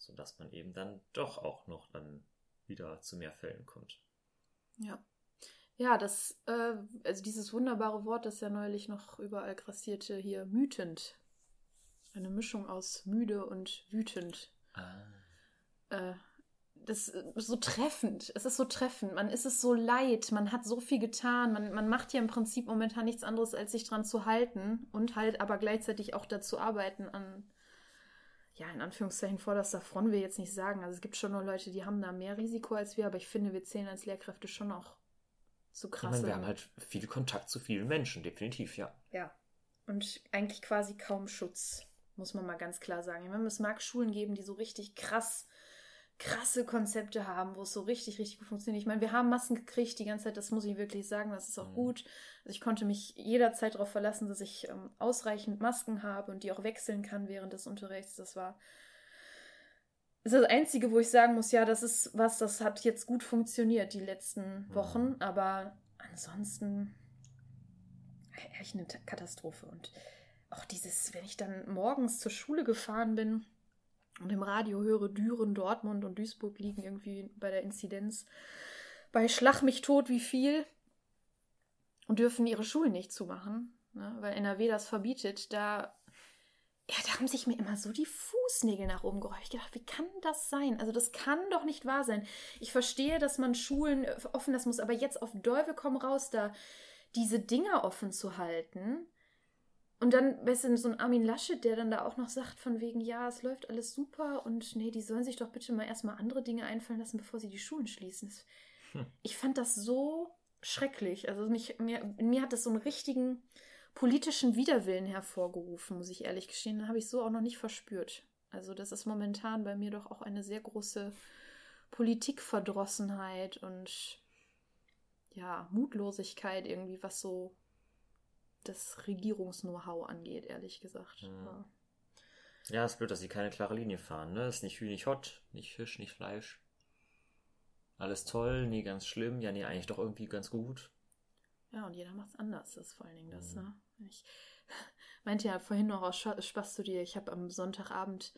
sodass man eben dann doch auch noch dann wieder zu mehr Fällen kommt. Ja. Ja, das, äh, also dieses wunderbare Wort, das ja neulich noch überall grassierte, hier mütend. Eine Mischung aus müde und wütend. Ah. Äh, das ist so treffend. Es ist so treffend. Man ist es so leid. Man hat so viel getan. Man, man macht ja im Prinzip momentan nichts anderes, als sich dran zu halten und halt aber gleichzeitig auch dazu arbeiten an ja, in Anführungszeichen vorderster Front will ich jetzt nicht sagen. Also es gibt schon noch Leute, die haben da mehr Risiko als wir, aber ich finde, wir zählen als Lehrkräfte schon noch zu krass. Ich meine, wir haben halt viel Kontakt zu vielen Menschen, definitiv, ja. Ja. Und eigentlich quasi kaum Schutz, muss man mal ganz klar sagen. Ich meine, es mag Schulen geben, die so richtig krass krasse Konzepte haben, wo es so richtig, richtig gut funktioniert. Ich meine, wir haben Masken gekriegt die ganze Zeit, das muss ich wirklich sagen, das ist auch Mhm. gut. Also ich konnte mich jederzeit darauf verlassen, dass ich ähm, ausreichend Masken habe und die auch wechseln kann während des Unterrichts. Das war das ist das Einzige, wo ich sagen muss, ja, das ist was, das hat jetzt gut funktioniert die letzten Mhm. Wochen, aber ansonsten echt eine Katastrophe. Und auch dieses, wenn ich dann morgens zur Schule gefahren bin und im Radio höre, Düren, Dortmund und Duisburg liegen irgendwie bei der Inzidenz bei Schlag mich tot wie viel und dürfen ihre Schulen nicht zumachen, ne, weil NRW das verbietet, da ja, da haben sich mir immer so die Fußnägel nach oben gerollt. Ich gedacht, wie kann das sein? Also das kann doch nicht wahr sein. Ich verstehe, dass man Schulen offen lassen muss, aber jetzt auf Däufe komm raus, da diese Dinger offen zu halten. Und dann, weißt du, so ein Armin Laschet, der dann da auch noch sagt, von wegen, ja, es läuft alles super und nee, die sollen sich doch bitte mal erstmal andere Dinge einfallen lassen, bevor sie die Schulen schließen. Hm. Ich fand das so schrecklich. Also mich, mir, mir hat das so einen richtigen politischen Widerwillen hervorgerufen, muss ich ehrlich gestehen. Den habe ich so auch noch nicht verspürt. Also das ist momentan bei mir doch auch eine sehr große Politikverdrossenheit und ja, Mutlosigkeit irgendwie, was so das Regierungs-Know-how angeht, ehrlich gesagt. Mhm. Ja. Ja, ist blöd, dass sie keine klare Linie fahren, ne? Ist nicht Hühn, nicht Hot, nicht Fisch, nicht Fleisch. Alles toll, nee, ganz schlimm, ja, nee, eigentlich doch irgendwie ganz gut. Ja, und jeder macht es anders, das ist vor allen Dingen das, Mhm. ne? Ich meinte ja vorhin noch aus Spaß zu dir, ich habe am Sonntagabend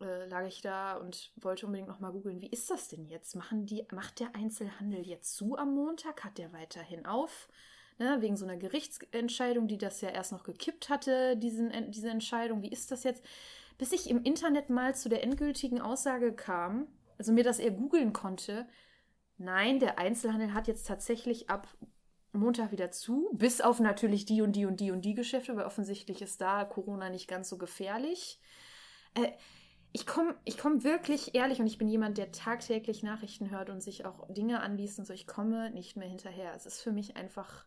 äh, lag ich da und wollte unbedingt noch mal googeln, wie ist das denn jetzt? Machen die, macht der Einzelhandel jetzt zu am Montag? Hat der weiterhin auf? Ne, wegen so einer Gerichtsentscheidung, die das ja erst noch gekippt hatte, diesen, diese Entscheidung. Wie ist das jetzt? Bis ich im Internet mal zu der endgültigen Aussage kam, also mir das eher googeln konnte, nein, der Einzelhandel hat jetzt tatsächlich ab Montag wieder zu, bis auf natürlich die und die und die und die Geschäfte, weil offensichtlich ist da Corona nicht ganz so gefährlich. Äh, ich komme ich komm wirklich ehrlich und ich bin jemand, der tagtäglich Nachrichten hört und sich auch Dinge anliest und so. Ich komme nicht mehr hinterher. Es ist für mich einfach,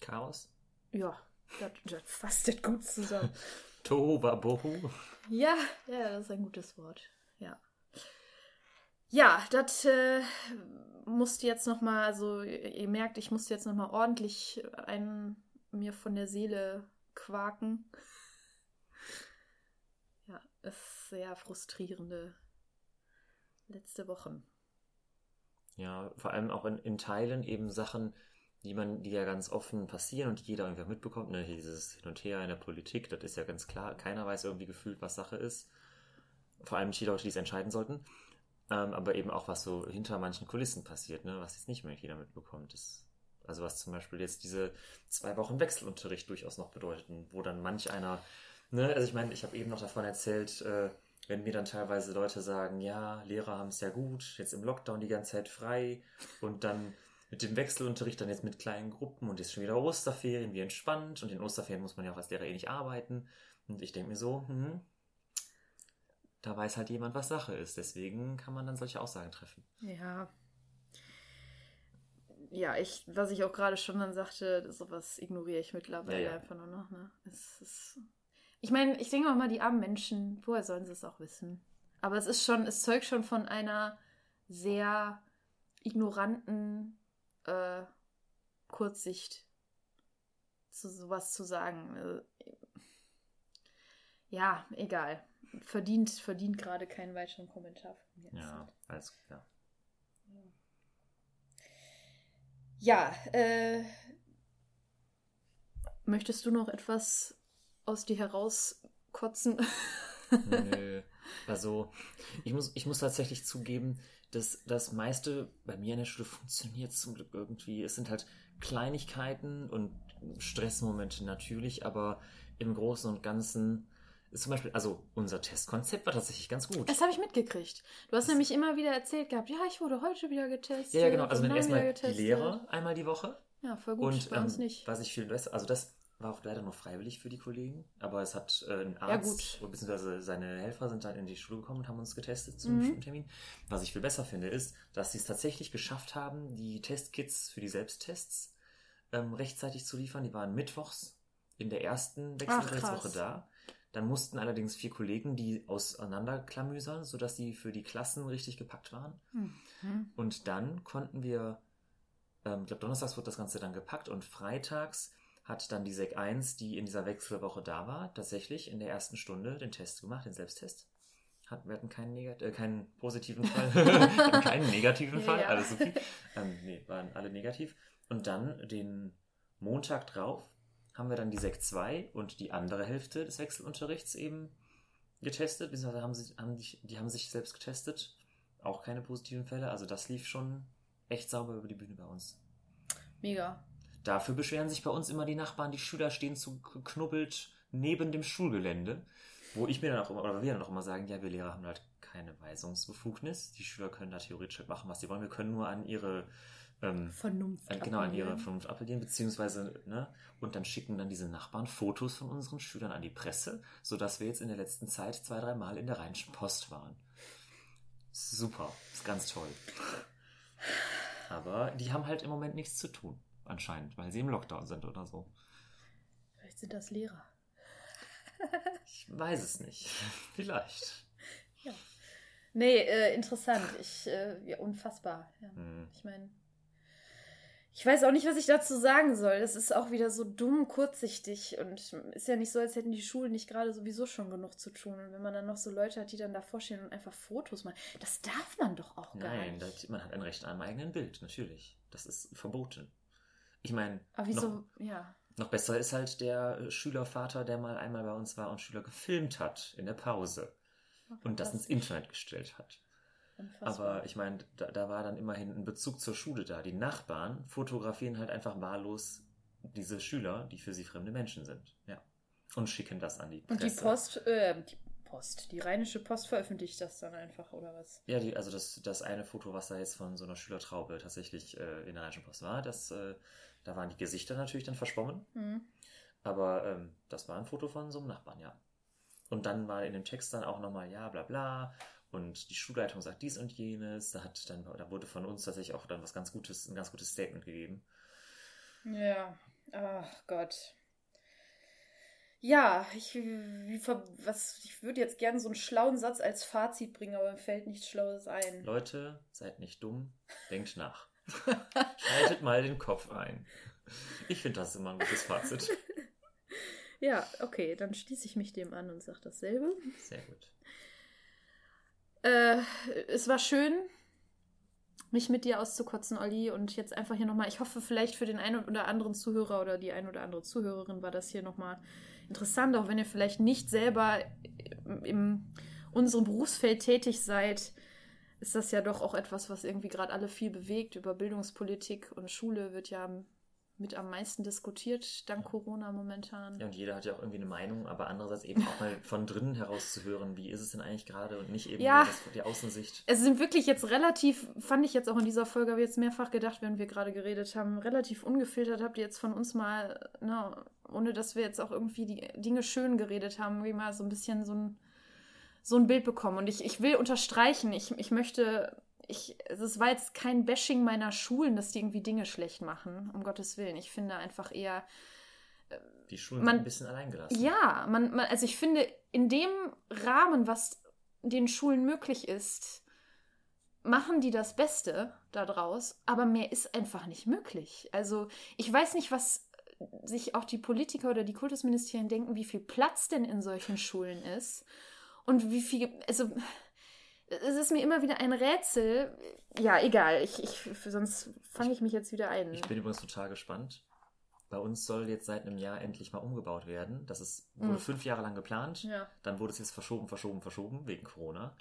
Chaos? ja, das, das fasst das gut zusammen. Tohuwabohu? Ja, ja, das ist ein gutes Wort. Ja. Ja, das äh, musste jetzt noch mal, also ihr merkt, ich musste jetzt noch mal ordentlich einen mir von der Seele quaken. Ja, ist sehr frustrierende letzte Wochen. Ja, vor allem auch in, in Teilen eben Sachen, die man, die ja ganz offen passieren und die jeder irgendwie mitbekommt, ne, dieses Hin und Her in der Politik, das ist ja ganz klar, keiner weiß irgendwie gefühlt, was Sache ist. Vor allem die Leute, die es entscheiden sollten. Ähm, aber eben auch, was so hinter manchen Kulissen passiert, ne, was jetzt nicht mehr jeder mitbekommt. Das, also was zum Beispiel jetzt diese zwei Wochen Wechselunterricht durchaus noch bedeuten, wo dann manch einer, ne, also ich meine, ich habe eben noch davon erzählt, äh, wenn mir dann teilweise Leute sagen, ja, Lehrer haben es ja gut, jetzt im Lockdown die ganze Zeit frei und dann mit dem Wechselunterricht dann jetzt mit kleinen Gruppen und jetzt schon wieder Osterferien, wie entspannt und in Osterferien muss man ja auch als Lehrer eh nicht arbeiten und ich denke mir so, hm, da weiß halt jemand, was Sache ist, deswegen kann man dann solche Aussagen treffen. Ja. Ja, ich, was ich auch gerade schon dann sagte, sowas ignoriere ich mittlerweile Ja, ja. einfach nur noch, ne? Es ist. Ich meine, ich denke mal, die armen Menschen, woher sollen sie es auch wissen? Aber es ist schon, es zeugt schon von einer sehr ignoranten äh, Kurzsicht, zu sowas zu sagen. Äh, ja, egal. Verdient, verdient gerade keinen weiteren Kommentar von mir. Ja, alles ja. Ja, äh, möchtest du noch etwas aus dir herauskotzen? Also, ich muss, ich muss tatsächlich zugeben, dass das meiste bei mir in der Schule funktioniert zum Glück irgendwie. Es sind halt Kleinigkeiten und Stressmomente natürlich, aber im Großen und Ganzen ist zum Beispiel, also unser Testkonzept war tatsächlich ganz gut. Das habe ich mitgekriegt. Du hast Das- nämlich immer wieder erzählt gehabt, ja, ich wurde heute wieder getestet. Ja, ja, genau. Also wenn erstmal die. Lehrer einmal die Woche Ja, voll gut. und bei uns ähm, nicht. was ich viel besser, also das war auch leider nur freiwillig für die Kollegen, aber es hat äh, ein Ja, Arzt, gut. beziehungsweise seine Helfer sind dann in die Schule gekommen und haben uns getestet zu Mhm. Termin. Was ich viel besser finde, ist, dass sie es tatsächlich geschafft haben, die Testkits für die Selbsttests ähm, rechtzeitig zu liefern. Die waren mittwochs in der ersten Wechselrechtswoche krass. da. Dann mussten allerdings vier Kollegen die auseinanderklamüsern, sodass die für die Klassen richtig gepackt waren. Mhm. Und dann konnten wir, ähm, ich glaube, donnerstags wurde das Ganze dann gepackt und freitags hat dann die Sek 1, die in dieser Wechselwoche da war, tatsächlich in der ersten Stunde den Test gemacht, den Selbsttest. Hat, wir hatten keinen, negat äh, keinen positiven Fall, keinen negativen Fall, Ja. alles okay. Ähm, nee, waren alle negativ. Und dann den Montag drauf haben wir dann die Sek 2 und die andere Hälfte des Wechselunterrichts eben getestet, beziehungsweise haben sie, haben die, die haben sich selbst getestet. Auch keine positiven Fälle. Also das lief schon echt sauber über die Bühne bei uns. Mega. Dafür beschweren sich bei uns immer die Nachbarn, die Schüler stehen zu knubbelt neben dem Schulgelände. Wo ich mir dann auch immer, oder wir dann auch immer sagen, ja, wir Lehrer haben halt keine Weisungsbefugnis. Die Schüler können da theoretisch halt machen, was sie wollen. Wir können nur an ihre, ähm, Vernunft. an, genau, an ihre. Vernunft appellieren, beziehungsweise, ne, und dann schicken dann diese Nachbarn Fotos von unseren Schülern an die Presse, sodass wir jetzt in der letzten Zeit zwei, drei Mal in der Rheinischen Post waren. Super, ist ganz toll. Aber die haben halt im Moment nichts zu tun, anscheinend, weil sie im Lockdown sind oder so. Vielleicht sind das Lehrer. Ich weiß es nicht. Vielleicht. Nee, äh, interessant. Ich, äh, ja, unfassbar. Ja. Hm. Ich meine, ich weiß auch nicht, was ich dazu sagen soll. Das ist auch wieder so dumm, kurzsichtig und ist ja nicht so, als hätten die Schulen nicht gerade sowieso schon genug zu tun. Und wenn man dann noch so Leute hat, die dann davor stehen und einfach Fotos machen, das darf man doch auch gar Nein, nicht. das, man hat ein Recht an einem eigenen Bild, natürlich. Das ist verboten. Ich meine, Aber noch, ja. noch besser ist halt der äh, Schülervater, der mal einmal bei uns war und Schüler gefilmt hat in der Pause und das ins Internet gestellt hat. Unfassbar. Aber ich meine, da, da war dann immerhin ein Bezug zur Schule da. Die Nachbarn fotografieren halt einfach wahllos diese Schüler, die für sie fremde Menschen sind. Ja. Und schicken das an die Und die Presse. Post, äh, die Post, die Rheinische Post veröffentlicht das dann einfach, oder was? Ja, die, also das, das eine Foto, was da jetzt von so einer Schülertraube tatsächlich äh, in der Rheinischen Post war, das, äh, da waren die Gesichter natürlich dann verschwommen. Hm. Aber ähm, das war ein Foto von so einem Nachbarn, ja. Und dann war in dem Text dann auch nochmal, ja, bla bla. Und die Schulleitung sagt dies und jenes. Da hat dann, da wurde von uns tatsächlich auch dann was ganz Gutes, ein ganz gutes Statement gegeben. Ja, ach Gott. Ja, ich, was, ich würde jetzt gerne so einen schlauen Satz als Fazit bringen, aber mir fällt nichts Schlaues ein. Leute, seid nicht dumm, denkt nach. Schaltet mal den Kopf ein. Ich finde das immer ein gutes Fazit. Ja, okay, dann schließe ich mich dem an und sage dasselbe. Sehr gut. Äh, es war schön, mich mit dir auszukotzen, Olli. Und jetzt einfach hier nochmal, ich hoffe, vielleicht für den einen oder anderen Zuhörer oder die ein oder andere Zuhörerin war das hier nochmal interessant, auch wenn ihr vielleicht nicht selber in unserem Berufsfeld tätig seid. Ist das ja doch auch etwas, was irgendwie gerade alle viel bewegt. Über Bildungspolitik und Schule wird ja mit am meisten diskutiert, dank Corona momentan. Ja, und jeder hat ja auch irgendwie eine Meinung, aber andererseits eben auch mal von drinnen herauszuhören, wie ist es denn eigentlich gerade und nicht eben Ja. das, die Außensicht. Es sind wirklich jetzt relativ, fand ich jetzt auch in dieser Folge, habe ich jetzt mehrfach gedacht, wenn wir gerade geredet haben, relativ ungefiltert habt ihr jetzt von uns mal, ne, ohne dass wir jetzt auch irgendwie die Dinge schön geredet haben, wie mal so ein bisschen so ein, so ein Bild bekommen. Und ich, ich will unterstreichen, ich, ich möchte, ich, es war jetzt kein Bashing meiner Schulen, dass die irgendwie Dinge schlecht machen, um Gottes Willen. Ich finde einfach eher, Die Schulen Man- sind ein bisschen alleingelassen. ja, man, man, also ich finde, in dem Rahmen, was den Schulen möglich ist, machen die das Beste daraus, aber mehr ist einfach nicht möglich. Also ich weiß nicht, was sich auch die Politiker oder die Kultusministerien denken, wie viel Platz denn in solchen Schulen ist und wie viel, also es ist mir immer wieder ein Rätsel. Ja, egal, ich, ich, sonst fange ich mich jetzt wieder ein. Ich bin übrigens total gespannt. Bei uns soll jetzt seit einem Jahr endlich mal umgebaut werden. Das ist, wurde Mhm. fünf Jahre lang geplant. ja. Dann wurde es jetzt verschoben, verschoben, verschoben wegen Corona.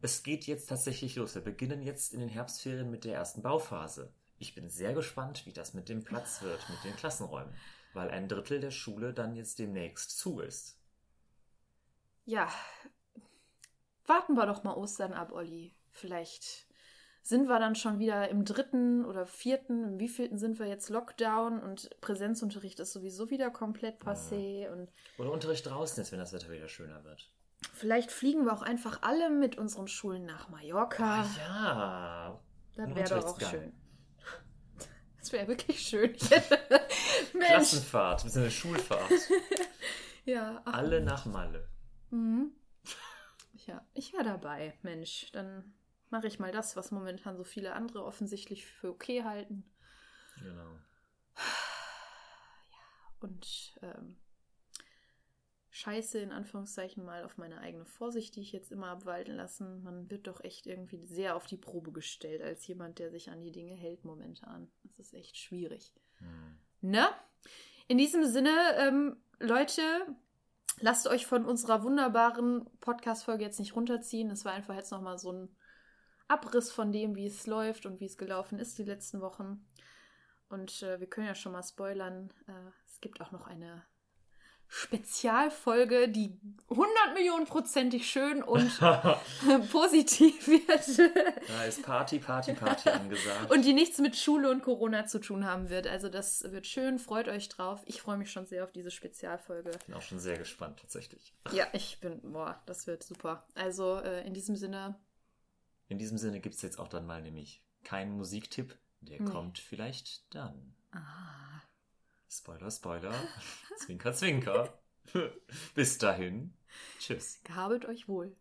Es geht jetzt tatsächlich los. Wir beginnen jetzt in den Herbstferien mit der ersten Bauphase. Ich bin sehr gespannt, wie das mit dem Platz wird, mit den Klassenräumen. Weil ein Drittel der Schule dann jetzt demnächst zu ist. Ja, warten wir doch mal Ostern ab, Olli. Vielleicht sind wir dann schon wieder im dritten oder vierten, im wievielten sind wir jetzt Lockdown und Präsenzunterricht ist sowieso wieder komplett passé und Oder Unterricht draußen ist, wenn das Wetter wieder schöner wird. vielleicht fliegen wir auch einfach alle mit unseren Schulen nach Mallorca. Ah, ja. das wäre doch auch schön. Das wäre wirklich schön. Klassenfahrt, bzw. Schulfahrt. Ja, ach, Alle nach Malle. Mhm. Ja, ich wäre dabei, Mensch. Dann mache ich mal das, was momentan so viele andere offensichtlich für okay halten. Genau. Und ähm, scheiße in Anführungszeichen mal auf meine eigene Vorsicht, die ich jetzt immer abwalten lassen. Man wird doch echt irgendwie sehr auf die Probe gestellt als jemand, der sich an die Dinge hält momentan. Das ist echt schwierig. Hm. Ne? In diesem Sinne, ähm, Leute, lasst euch von unserer wunderbaren Podcast-Folge jetzt nicht runterziehen. Es war einfach jetzt nochmal so ein Abriss von dem, wie es läuft und wie es gelaufen ist die letzten Wochen. Und äh, wir können ja schon mal spoilern. Äh, es gibt auch noch eine Spezialfolge, die 100 Millionen prozentig schön und positiv wird. Da ist Party, Party, Party angesagt. Und die nichts mit Schule und Corona zu tun haben wird. Also das wird schön, freut euch drauf. Ich freue mich schon sehr auf diese Spezialfolge. bin auch schon sehr gespannt, tatsächlich. Ja, ich bin, boah, das wird super. Also äh, in diesem Sinne, In diesem Sinne gibt es jetzt auch dann mal nämlich keinen Musiktipp. Der Nee. kommt vielleicht dann. ah, Spoiler, Spoiler. zwinker, zwinker. Bis dahin. Tschüss. gehabet euch wohl.